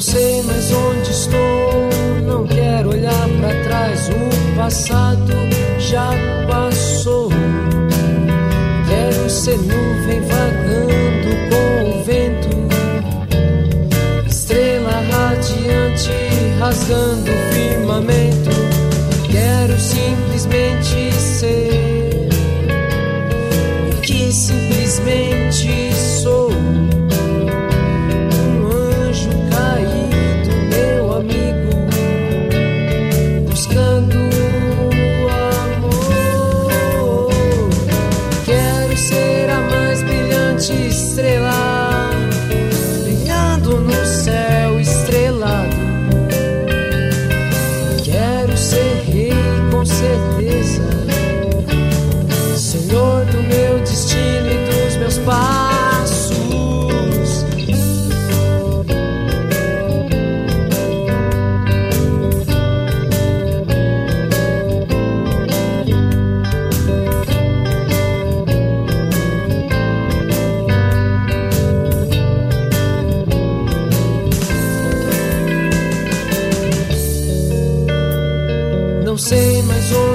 Não sei mais onde estou, não quero olhar para trás. O passado já passou. Quero ser nuvem vagando com o vento, estrela radiante rasgando firmamente. sei, mas hoje.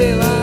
estrelas.